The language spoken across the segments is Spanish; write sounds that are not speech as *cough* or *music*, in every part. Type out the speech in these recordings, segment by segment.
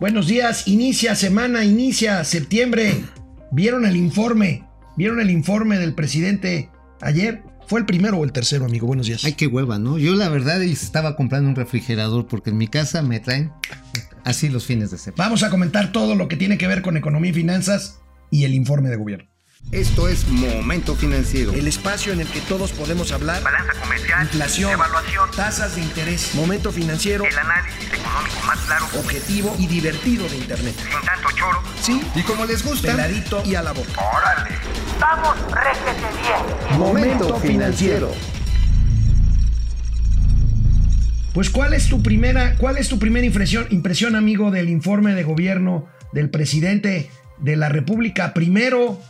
Buenos días, inicia semana, inicia septiembre. ¿Vieron el informe? ¿Vieron el informe del presidente ayer? ¿Fue el primero o el tercero, amigo? Buenos días. Ay, qué hueva, ¿no? Yo la verdad estaba comprando un refrigerador porque en mi casa me traen así los fines de semana. Vamos a comentar todo lo que tiene que ver con economía y finanzas y el informe de gobierno. Esto es Momento Financiero. El espacio en el que todos podemos hablar. Balanza comercial. Inflación. Evaluación. Tasas de interés. Momento financiero. El análisis económico más claro. Objetivo y divertido de Internet. Sin tanto choro. Sí. Y como les gusta. Peladito y a la boca. ¡Órale! ¡Vamos, réjete bien! Momento Financiero. Pues ¿cuál es tu primera, cuál es tu primera impresión, impresión, amigo, del informe de gobierno del presidente de la República? Primero,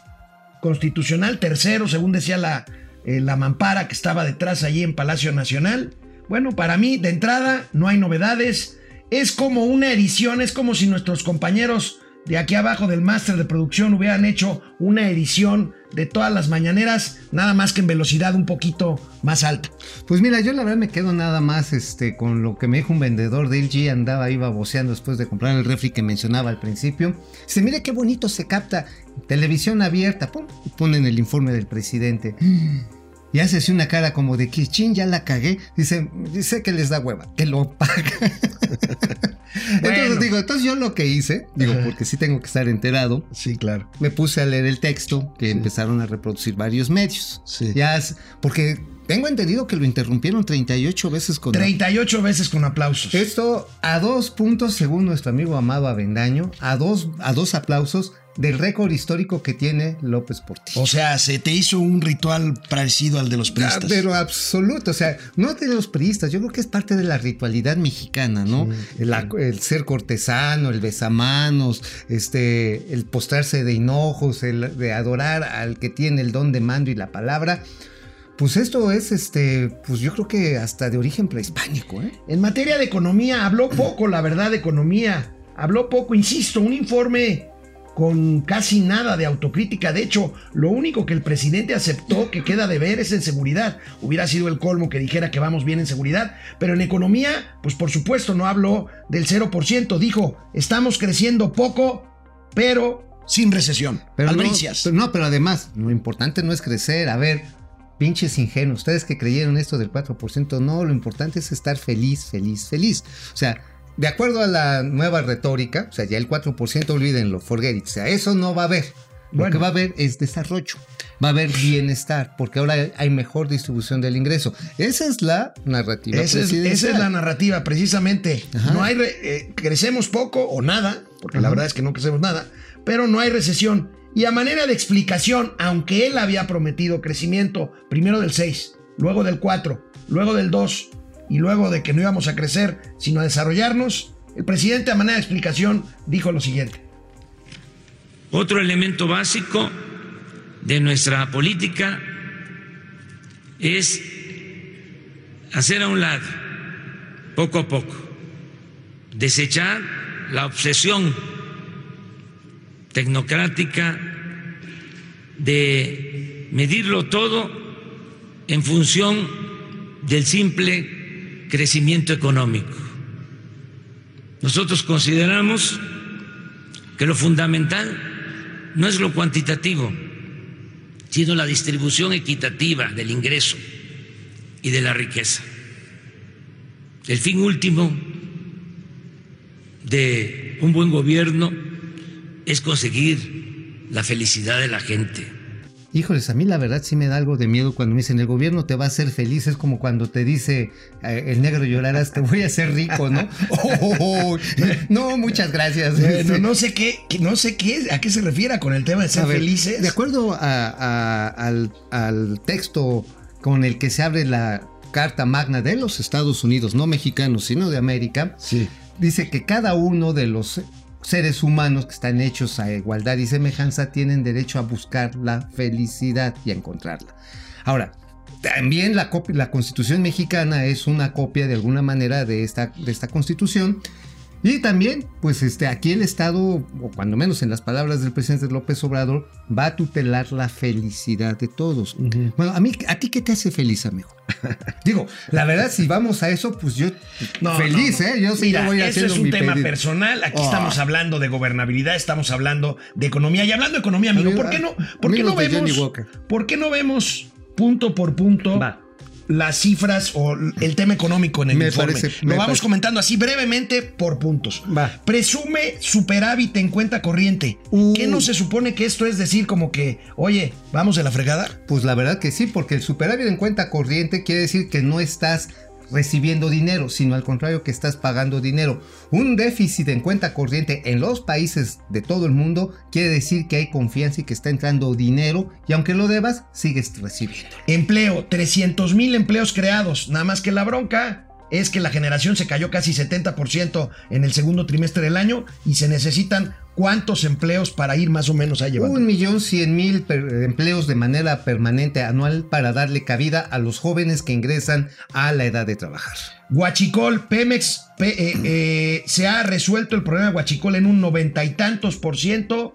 constitucional, tercero, según decía la, eh, la mampara que estaba detrás allí en Palacio Nacional. Bueno, para mí, de entrada, no hay novedades. Es como una edición, es como si nuestros compañeros de aquí abajo del máster de producción hubieran hecho una edición de todas las mañaneras, nada más que en velocidad un poquito más alta. Pues mira, yo la verdad me quedo nada más este, con lo que me dijo un vendedor de LG, andaba ahí baboseando después de comprar el refri que mencionaba al principio. Dice, mire qué bonito se capta, televisión abierta, pum, ponen el informe del presidente. Y hace así una cara como de que chin, ya la cagué. Dice, dice que les da hueva, que lo paga. *laughs* Bueno. Entonces digo, entonces yo lo que hice, digo, Ajá. porque sí tengo que estar enterado, Sí, claro. me puse a leer el texto que empezaron a reproducir varios medios. Sí. Ya porque tengo entendido que lo interrumpieron 38 veces con 38 veces con aplausos. esto a dos puntos, según nuestro amigo Amado Avendaño, a dos, a dos aplausos del récord histórico que tiene López Portillo. O sea, se te hizo un ritual parecido al de los Ah, priistas. Pero absoluto, o sea, no de los priistas, yo creo que es parte de la ritualidad mexicana, ¿no? el, ser cortesano, el besamanos, este, el postrarse de hinojos, el de adorar al que tiene el don de mando y la palabra. Pues esto es, este, pues yo creo que hasta de origen prehispánico, ¿eh? En materia de economía, habló poco, la verdad, de economía. Habló poco, insisto, un informe con casi nada de autocrítica. De hecho, lo único que el presidente aceptó que queda de ver es en seguridad. Hubiera sido el colmo que dijera que vamos bien en seguridad. Pero en economía, pues por supuesto no habló del 0%. Dijo, estamos creciendo poco, pero sin recesión. Pero no, Albricias. pero no, pero además, lo importante no es crecer. A ver, pinches ingenuos, ustedes que creyeron esto del 4%, no, lo importante es estar feliz, feliz, feliz. O sea, de acuerdo a la nueva retórica, o sea, ya el 4%, olvídenlo, forget it. O sea, eso no va a haber. Lo Bueno. que va a haber es desarrollo. Va a haber bienestar, porque ahora hay mejor distribución del ingreso. Esa es la narrativa. Esa es, esa es la narrativa, precisamente. Ajá. No hay re- eh, crecemos poco o nada, porque la Ajá. verdad es que no crecemos nada, pero no hay recesión. Y a manera de explicación, aunque él había prometido crecimiento primero del 6, luego del 4, luego del 2 y luego de que no íbamos a crecer, sino a desarrollarnos, el presidente a manera de explicación dijo lo siguiente. Otro elemento básico de nuestra política es hacer a un lado, poco a poco, desechar la obsesión tecnocrática de medirlo todo en función del simple crecimiento económico. Nosotros consideramos que lo fundamental no es lo cuantitativo, sino la distribución equitativa del ingreso y de la riqueza. El fin último de un buen gobierno es conseguir la felicidad de la gente. Híjoles, a mí la verdad sí me da algo de miedo cuando me dicen el gobierno te va a hacer feliz. Es como cuando te dice eh, el negro llorarás, te voy a hacer rico, ¿no? *laughs* Oh, no, muchas gracias. Bueno, no sé qué, no sé qué, a qué se refiere con el tema de ser a ver, felices. De acuerdo a- a- al, al texto con el que se abre la Carta Magna de los Estados Unidos, no mexicanos, sino de América, Sí. dice que cada uno de los seres humanos que están hechos a igualdad y semejanza tienen derecho a buscar la felicidad y a encontrarla. Ahora, también la, la constitución mexicana es una copia de alguna manera de esta, de esta constitución. Y también, pues este, aquí el Estado, o cuando menos en las palabras del presidente López Obrador, va a tutelar la felicidad de todos. Bueno, a mí, ¿a ti qué te hace feliz, amigo? *laughs* Digo, la verdad, si vamos a eso, pues yo No, feliz, no, no. ¿eh? Yo sí Mira, voy eso es un mi tema pedido. personal. Aquí Oh. estamos hablando de gobernabilidad, estamos hablando de economía. Y hablando de economía, amigo, ¿por qué no, por qué no vemos, por qué no vemos punto por punto Va. Las cifras o el tema económico en el Me informe? parece- Lo vamos parece. comentando así brevemente por puntos. Va. Presume superávit en cuenta corriente. Uh. ¿Qué no se supone que esto es decir como que, oye, vamos de la fregada? Pues la verdad que sí, porque el superávit en cuenta corriente quiere decir que no estás recibiendo dinero, sino al contrario que estás pagando dinero. Un déficit en cuenta corriente en los países de todo el mundo quiere decir que hay confianza y que está entrando dinero y aunque lo debas, sigues recibiendo. Empleo, 300 mil empleos creados. Nada más que la bronca es que la generación se cayó casi 70% en el segundo trimestre del año y se necesitan cuántos empleos para ir más o menos a llevar. Un millón cien mil empleos de manera permanente anual para darle cabida a los jóvenes que ingresan a la edad de trabajar. Huachicol, Pemex, pe- eh, eh, se ha resuelto el problema de Huachicol en un noventa y tantos por ciento.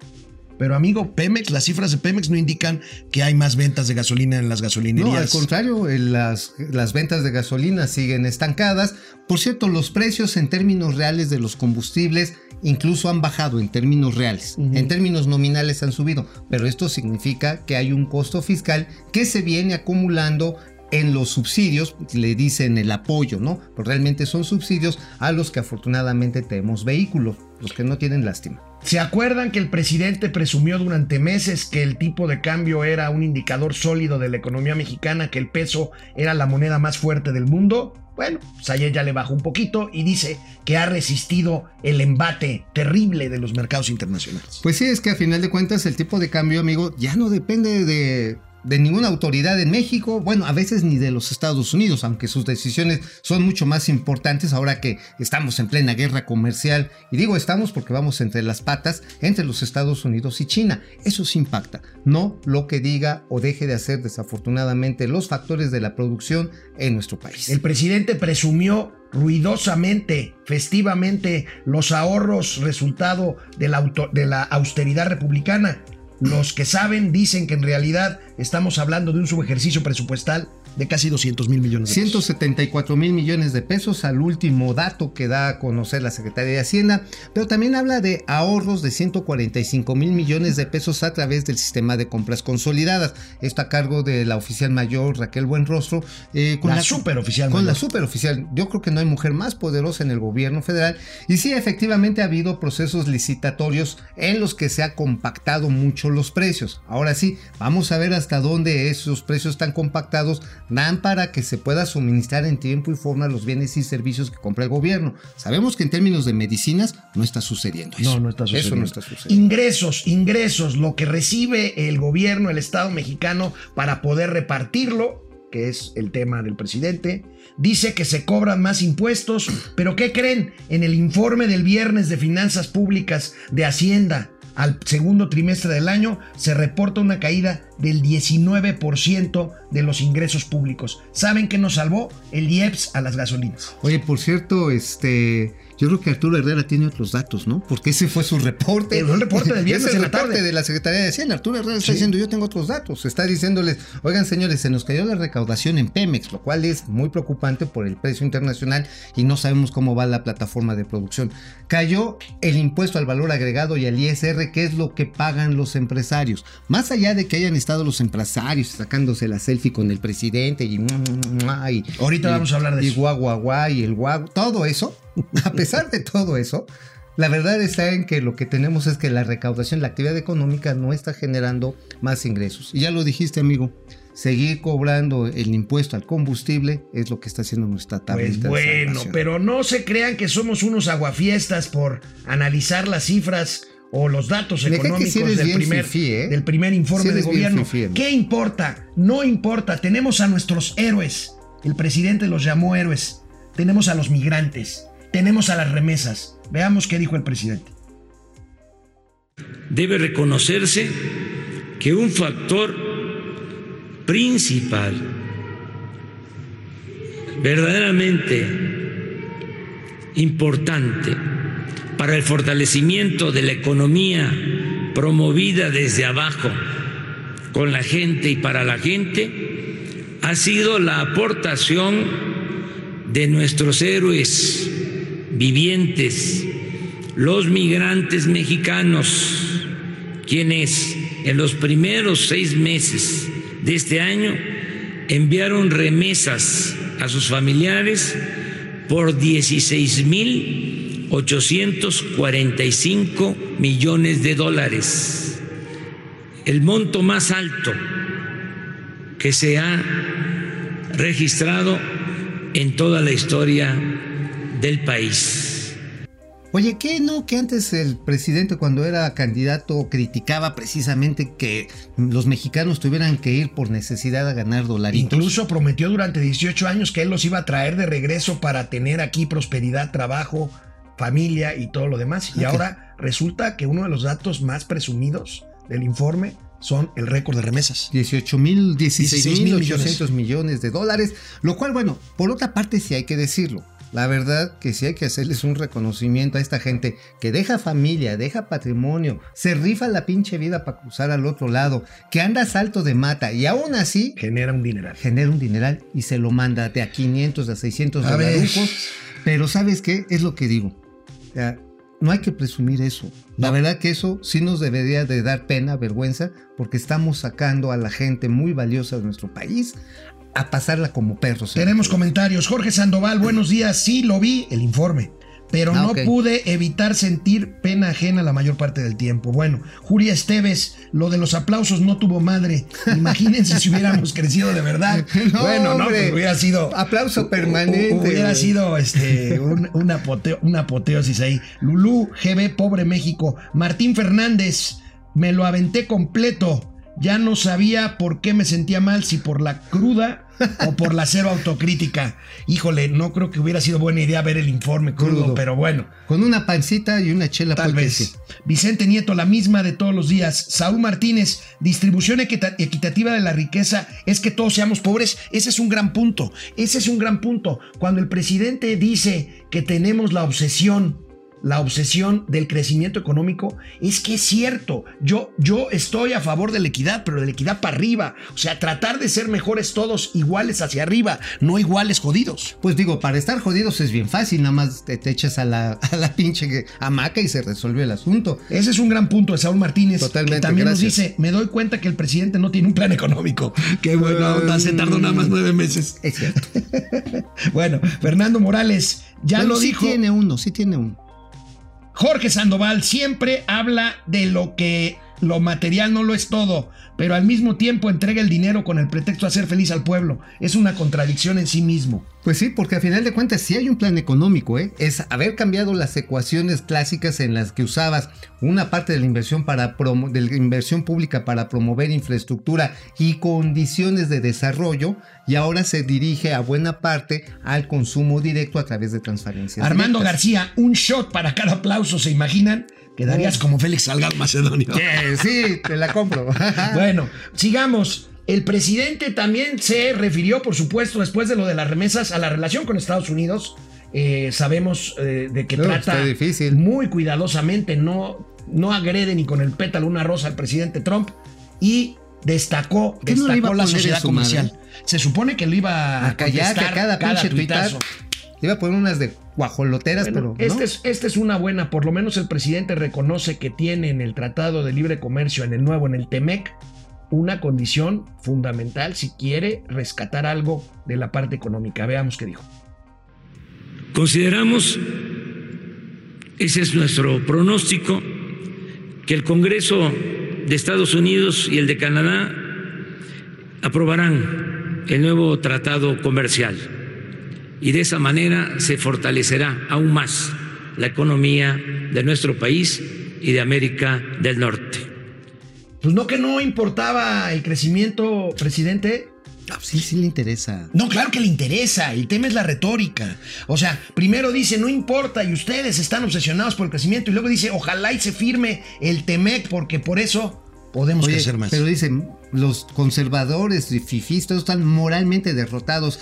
Pero amigo, Pemex, las cifras de Pemex no indican que hay más ventas de gasolina en las gasolinerías. No, al contrario, eh, las, las ventas de gasolina siguen estancadas. Por cierto, los precios en términos reales de los combustibles incluso han bajado en términos reales. En términos nominales han subido, pero esto significa que hay un costo fiscal que se viene acumulando en los subsidios, le dicen el apoyo, ¿no? Pero realmente son subsidios a los que afortunadamente tenemos vehículos, los que no tienen lástima. ¿Se acuerdan que el presidente presumió durante meses que el tipo de cambio era un indicador sólido de la economía mexicana, que el peso era la moneda más fuerte del mundo? Bueno, pues ayer ya le bajó un poquito y dice que ha resistido el embate terrible de los mercados internacionales. Pues sí, es que a final de cuentas el tipo de cambio, amigo, ya no depende de, de ninguna autoridad en México, bueno, a veces ni de los Estados Unidos, aunque sus decisiones son mucho más importantes ahora que estamos en plena guerra comercial. Y digo estamos porque vamos entre las patas entre los Estados Unidos y China. Eso sí impacta, no lo que diga o deje de hacer desafortunadamente los factores de la producción en nuestro país. El presidente presumió ruidosamente, festivamente, los ahorros resultado de la, auto- de la austeridad republicana. Los que saben dicen que en realidad estamos hablando de un subejercicio presupuestal de casi 200 mil millones de pesos. 174 mil millones de pesos al último dato que da a conocer la Secretaría de Hacienda, pero también habla de ahorros de 145 mil millones de pesos a través del sistema de compras consolidadas. Esto a cargo de la oficial mayor Raquel Buenrostro. eh, La superoficial Con mayor. la superoficial. Yo creo que no hay mujer más poderosa en el gobierno federal. Y sí, efectivamente ha habido procesos licitatorios en los que se ha compactado mucho los precios. Ahora sí, vamos a ver hasta dónde esos precios tan compactados dan para que se pueda suministrar en tiempo y forma los bienes y servicios que compra el gobierno. Sabemos que en términos de medicinas no está sucediendo eso. No, no está sucediendo. Eso no está sucediendo. Ingresos, ingresos, lo que recibe el gobierno, el Estado mexicano para poder repartirlo, que es el tema del presidente. Dice que se cobran más impuestos, pero ¿qué creen? En el informe del viernes de Finanzas Públicas de Hacienda al segundo trimestre del año se reporta una caída del 19% de los ingresos públicos. ¿Saben qué nos salvó? El IEPS a las gasolinas. Oye, por cierto, este, yo creo que Arturo Herrera tiene otros datos, ¿no? Porque ese fue su reporte. El reporte del viernes *laughs* en la tarde. de la Secretaría de Hacienda. Arturo Herrera está Sí. diciendo, yo tengo otros datos. Está diciéndoles, oigan señores, se nos cayó la recaudación en Pemex, lo cual es muy preocupante por el precio internacional y no sabemos cómo va la plataforma de producción. Cayó el impuesto al valor agregado y al ISR, que es lo que pagan los empresarios. Más allá de que hayan estado los empresarios sacándose la selfie con el presidente y... y Ahorita y- vamos a hablar de y eso. guau, guau, guau, y el guau, todo eso, *laughs* a pesar de todo eso, la verdad está en que lo que tenemos es que la recaudación, la actividad económica no está generando más ingresos. Y ya lo dijiste, amigo, seguir cobrando el impuesto al combustible es lo que está haciendo nuestra Pues tablita de bueno, pero no se crean que somos unos aguafiestas por analizar las cifras o los datos económicos del, primer, fifí, ¿eh? del primer informe de gobierno. fifí. ¿Qué importa? No importa. Tenemos a nuestros héroes. El presidente los llamó héroes. Tenemos a los migrantes. Tenemos a las remesas. Veamos qué dijo el presidente. debe reconocerse que un factor principal, verdaderamente importante para el fortalecimiento de la economía promovida desde abajo, con la gente y para la gente, ha sido la aportación de nuestros héroes vivientes, los migrantes mexicanos, quienes en los primeros seis meses de este año enviaron remesas a sus familiares por 16.845 millones de dólares, el monto más alto que se ha registrado en toda la historia del país. Oye, ¿qué no? Que antes el presidente cuando era candidato criticaba precisamente que los mexicanos tuvieran que ir por necesidad a ganar dolaritos. Incluso prometió durante 18 años que él los iba a traer de regreso para tener aquí prosperidad, trabajo, familia y todo lo demás. Y ahora resulta que uno de los datos más presumidos del informe son el récord de remesas. 18 mil, 16 mil 16,800 800 millones de dólares, lo cual, bueno, por otra parte sí hay que decirlo. La verdad que sí hay que hacerles un reconocimiento a esta gente que deja familia, deja patrimonio, se rifa la pinche vida para cruzar al otro lado, que anda a salto de mata y aún así Genera un dineral. genera un dineral y se lo manda de a 500 a 600 A ver. dolarucos. Pero ¿sabes qué? Es lo que digo. O sea, no hay que presumir eso. La verdad que eso sí nos debería de dar pena, vergüenza, porque estamos sacando a la gente muy valiosa de nuestro país a pasarla como perros. Tenemos comentarios. Jorge Sandoval, buenos días. Sí, lo vi, el informe. Pero Ah, no pude evitar sentir pena ajena la mayor parte del tiempo. Bueno, Julia Esteves, lo de los aplausos no tuvo madre. Imagínense si hubiéramos crecido de verdad. *laughs* No, bueno, no, hubiera sido. Aplauso permanente, hu- Hubiera güey. sido este, un, apoteo- una apoteosis ahí. Lulú, GB, pobre México. Martín Fernández, me lo aventé completo. Ya no sabía por qué me sentía mal, si por la cruda o por la cero autocrítica. Híjole, no creo que hubiera sido buena idea ver el informe crudo, Crudo. pero bueno. Con una pancita y una chela Tal vez. sí. Vicente Nieto, la misma de todos los días. Saúl Martínez, distribución equita- equitativa de la riqueza es que todos seamos pobres. Ese es un gran punto. Ese es un gran punto. Cuando el presidente dice que tenemos la obsesión, la obsesión del crecimiento económico, es que es cierto. Yo, yo estoy a favor de la equidad, pero de la equidad para arriba. O sea, tratar de ser mejores todos iguales hacia arriba, no iguales jodidos. Pues digo, para estar jodidos es bien fácil, nada más te, te echas a la, a la pinche hamaca y se resuelve el asunto. Ese es un gran punto de Saúl Martínez. Totalmente, Que también nos dice: Me doy cuenta que el presidente no tiene un plan económico. *laughs* Qué buena onda, se tardó nada más nueve meses. Es cierto. *laughs* Bueno, Fernando Morales ya Bueno, lo sí dijo. tiene uno, sí tiene uno. Jorge Sandoval siempre habla de lo que lo material no lo es todo, pero al mismo tiempo entrega el dinero con el pretexto de hacer feliz al pueblo. Es una contradicción en sí mismo. Pues sí, porque a final de cuentas sí hay un plan económico, ¿eh? Es haber cambiado las ecuaciones clásicas en las que usabas una parte de la inversión para promo- de la inversión pública para promover infraestructura y condiciones de desarrollo y ahora se dirige a buena parte al consumo directo a través de transferencias. Armando directas. García, un shot para cada aplauso, ¿se imaginan? Quedarías como Félix Salgado Macedonio. Eh, sí, te la compro. *laughs* Bueno, sigamos. El presidente también se refirió, por supuesto, después de lo de las remesas, a la relación con Estados Unidos. Eh, sabemos eh, de que No, trata difícil. muy cuidadosamente, no, no agrede ni con el pétalo una rosa al presidente Trump y destacó, ¿Qué no destacó a la sociedad comercial. madre? Se supone que lo iba a, callar a contestar cada pinche tuitazo. iba a poner unas de guajoloteras, Bueno, pero. ¿no? es, este es una buena, por lo menos el presidente reconoce que tiene en el Tratado de Libre Comercio, en el nuevo, en el TEMEC, una condición fundamental si quiere rescatar algo de la parte económica. Veamos qué dijo. Consideramos, ese es nuestro pronóstico, que el Congreso de Estados Unidos y el de Canadá aprobarán el nuevo tratado comercial y de esa manera se fortalecerá aún más la economía de nuestro país y de América del Norte. Pues no que no importaba el crecimiento, presidente. Sí, sí le interesa. No, claro que le interesa. El tema es la retórica. O sea, primero dice, no importa y ustedes están obsesionados por el crecimiento. Y luego dice, ojalá y se firme el TEMEC porque por eso podemos Oye, crecer más. pero dicen, los conservadores y fifís todos están moralmente derrotados.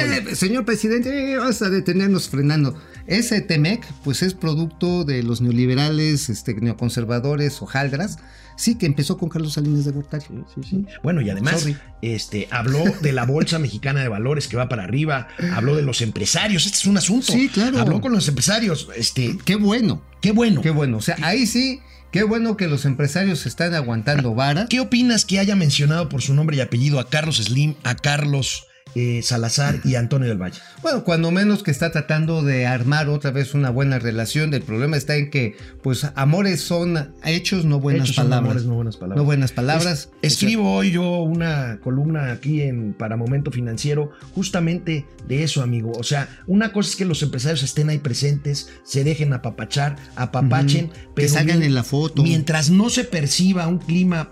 Eh, señor presidente, eh, vamos a detenernos frenando. Ese Temec, pues es producto de los neoliberales, este, neoconservadores, hojaldras, sí, que empezó con Carlos Salinas de Gortari. Sí, sí. Bueno, y además Sorry. este, habló de la Bolsa Mexicana de Valores que va para arriba, habló de los empresarios, este es un asunto. Sí, claro. Habló con los empresarios, este, Qué bueno, qué bueno. qué bueno. O sea, ahí sí, qué bueno que los empresarios están aguantando vara. ¿Qué opinas que haya mencionado por su nombre y apellido a Carlos Slim, a Carlos eh, Salazar y Antonio del Valle? Bueno, cuando menos que está tratando de armar otra vez una buena relación. El problema está en que, pues, amores son hechos, no buenas Hechos son palabras. amores, no buenas palabras. No buenas palabras. Es- escribo hoy yo una columna aquí en para Momento Financiero justamente de eso, amigo. O sea, una cosa es que los empresarios estén ahí presentes, se dejen apapachar, apapachen, Ujú. Que pero salgan en la foto. Mientras no se perciba un clima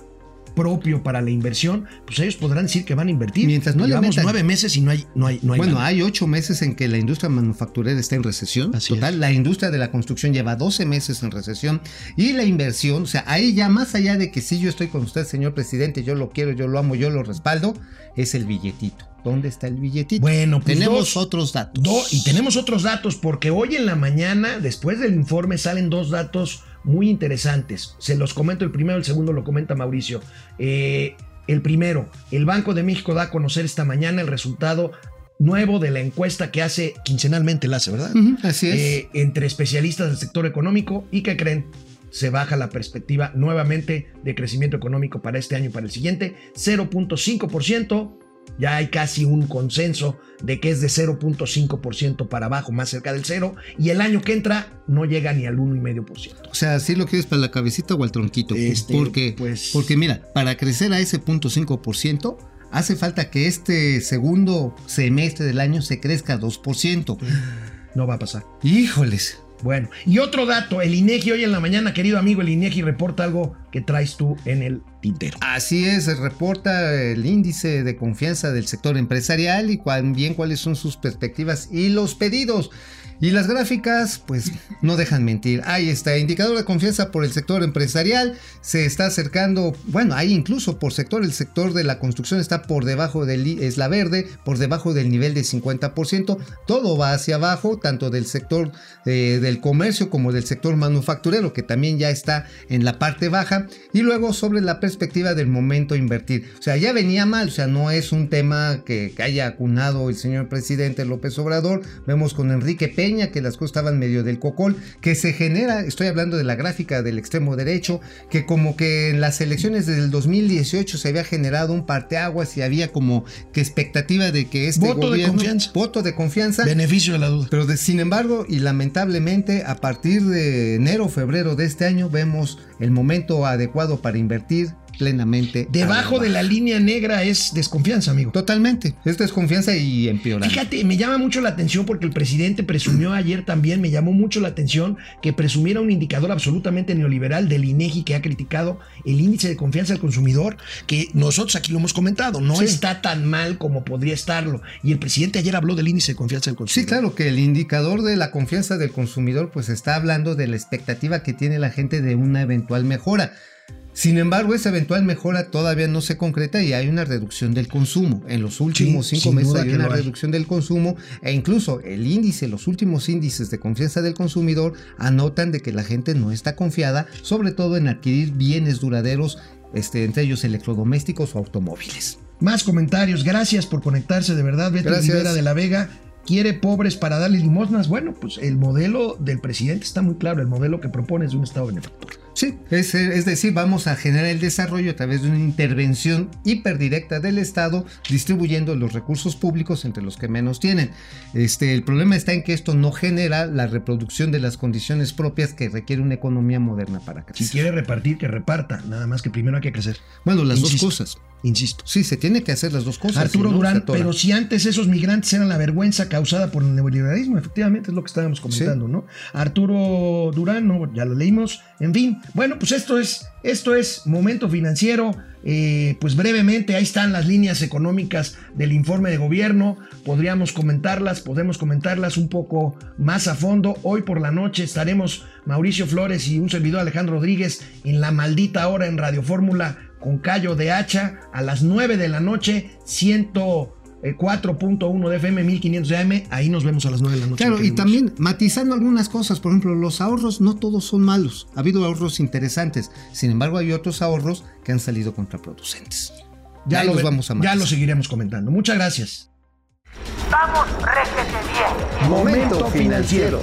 propio para la inversión, pues ellos podrán decir que van a invertir. Mientras no le Llevamos nueve meses y no hay, no hay, no hay bueno, hay ocho meses en que la industria manufacturera está en recesión. Así Total, la industria de la construcción lleva 12 meses en recesión. Y la inversión, o sea, ahí ya más allá de que sí yo estoy con usted, señor presidente, yo lo quiero, yo lo amo, yo lo respaldo, es el billetito. ¿Dónde está el billetito? Bueno, pues tenemos dos- otros datos. Do- y tenemos otros datos, porque hoy en la mañana, después del informe, salen dos datos muy interesantes. Se los comento el primero, el segundo lo comenta Mauricio. Eh, el primero, el Banco de México da a conocer esta mañana el resultado nuevo de la encuesta que hace quincenalmente, la hace, ¿verdad? Así es. Eh, entre especialistas del sector económico y que creen se baja la perspectiva nuevamente de crecimiento económico para este año y para el siguiente, 0.5%. Ya hay casi un consenso de que es de 0.5% para abajo, más cerca del cero, y el año que entra no llega ni al 1,5%. O sea, si lo quieres para la cabecita o al tronquito. Este, porque, pues- porque mira, para crecer a ese punto 5%, hace falta que este segundo semestre del año se crezca 2%. No va a pasar. Híjoles. Bueno, y otro dato, el INEGI hoy en la mañana, querido amigo, el INEGI reporta algo que traes tú en el tintero. Así es, reporta el índice de confianza del sector empresarial y también cuáles son sus perspectivas y los pedidos. Y las gráficas, pues no dejan mentir. Ahí está, indicador de confianza por el sector empresarial. Se está acercando, bueno, ahí incluso por sector, el sector de la construcción está por debajo del, es la verde, por debajo del nivel de 50%. Todo va hacia abajo, tanto del sector eh, del comercio como del sector manufacturero, que también ya está en la parte baja. Y luego sobre la perspectiva del momento invertir. O sea, ya venía mal, o sea, no es un tema que, que haya acunado el señor presidente López Obrador. Vemos con Enrique Peña que las cosas estaban medio del cocol, que se genera, estoy hablando de la gráfica del extremo derecho, que como que en las elecciones del 2018 se había generado un parteaguas y había como que expectativa de que este Voto de gobierno, confianza. voto de confianza, Beneficio de la duda. pero de- sin embargo, y lamentablemente, a partir de enero o febrero de este año, vemos el momento adecuado para invertir plenamente. Debajo de la línea negra es desconfianza, amigo. Totalmente. Es desconfianza y empeorando. Fíjate, me llama mucho la atención porque el presidente presumió ayer también, me llamó mucho la atención que presumiera un indicador absolutamente neoliberal del INEGI que ha criticado el índice de confianza del consumidor, que nosotros aquí lo hemos comentado, no Sí. está tan mal como podría estarlo. Y el presidente ayer habló del índice de confianza del consumidor. Sí, claro que el indicador de la confianza del consumidor pues está hablando de la expectativa que tiene la gente de una eventual mejora. Sin embargo, esa eventual mejora todavía no se concreta y hay una reducción del consumo. En los últimos Sí, cinco meses hay una hay. reducción del consumo e incluso el índice, los últimos índices de confianza del consumidor anotan de que la gente no está confiada, sobre todo en adquirir bienes duraderos, este, entre ellos electrodomésticos o automóviles. Más comentarios, gracias por conectarse, de verdad. Gracias. Rivera de la Vega quiere pobres para darles limosnas. Bueno, pues el modelo del presidente está muy claro, el modelo que propone es de un Estado benefactor. Sí, es, es decir, vamos a generar el desarrollo a través de una intervención hiperdirecta del Estado, distribuyendo los recursos públicos entre los que menos tienen. Este, el problema está en que esto no genera la reproducción de las condiciones propias que requiere una economía moderna para Si crecer. quiere repartir, que reparta. Nada más que primero hay que crecer. Bueno, las Insisto. dos cosas. Insisto. Sí, se tiene que hacer las dos cosas. Arturo no, Durán, pero si antes esos migrantes eran la vergüenza causada por el neoliberalismo, efectivamente es lo que estábamos comentando, ¿no? Arturo Durán, no, ya lo leímos. En fin, bueno, pues esto es, esto es momento financiero. Eh, pues brevemente, ahí están las líneas económicas del informe de gobierno. Podríamos comentarlas, podemos comentarlas un poco más a fondo. Hoy por la noche estaremos Mauricio Flores y un servidor Alejandro Rodríguez en la maldita hora en Radio Fórmula con Cayo de Hacha a las 9 de la noche, 100, eh, 4.1 de FM, 1500 de AM. Ahí nos vemos a las 9 de la noche. Claro, y también matizando algunas cosas, por ejemplo, los ahorros no todos son malos, ha habido ahorros interesantes, sin embargo hay otros ahorros que han salido contraproducentes. ya Ahí lo, los vamos a ya matizar. lo seguiremos comentando. Muchas gracias. Vamos, réjete bien. Momento financiero.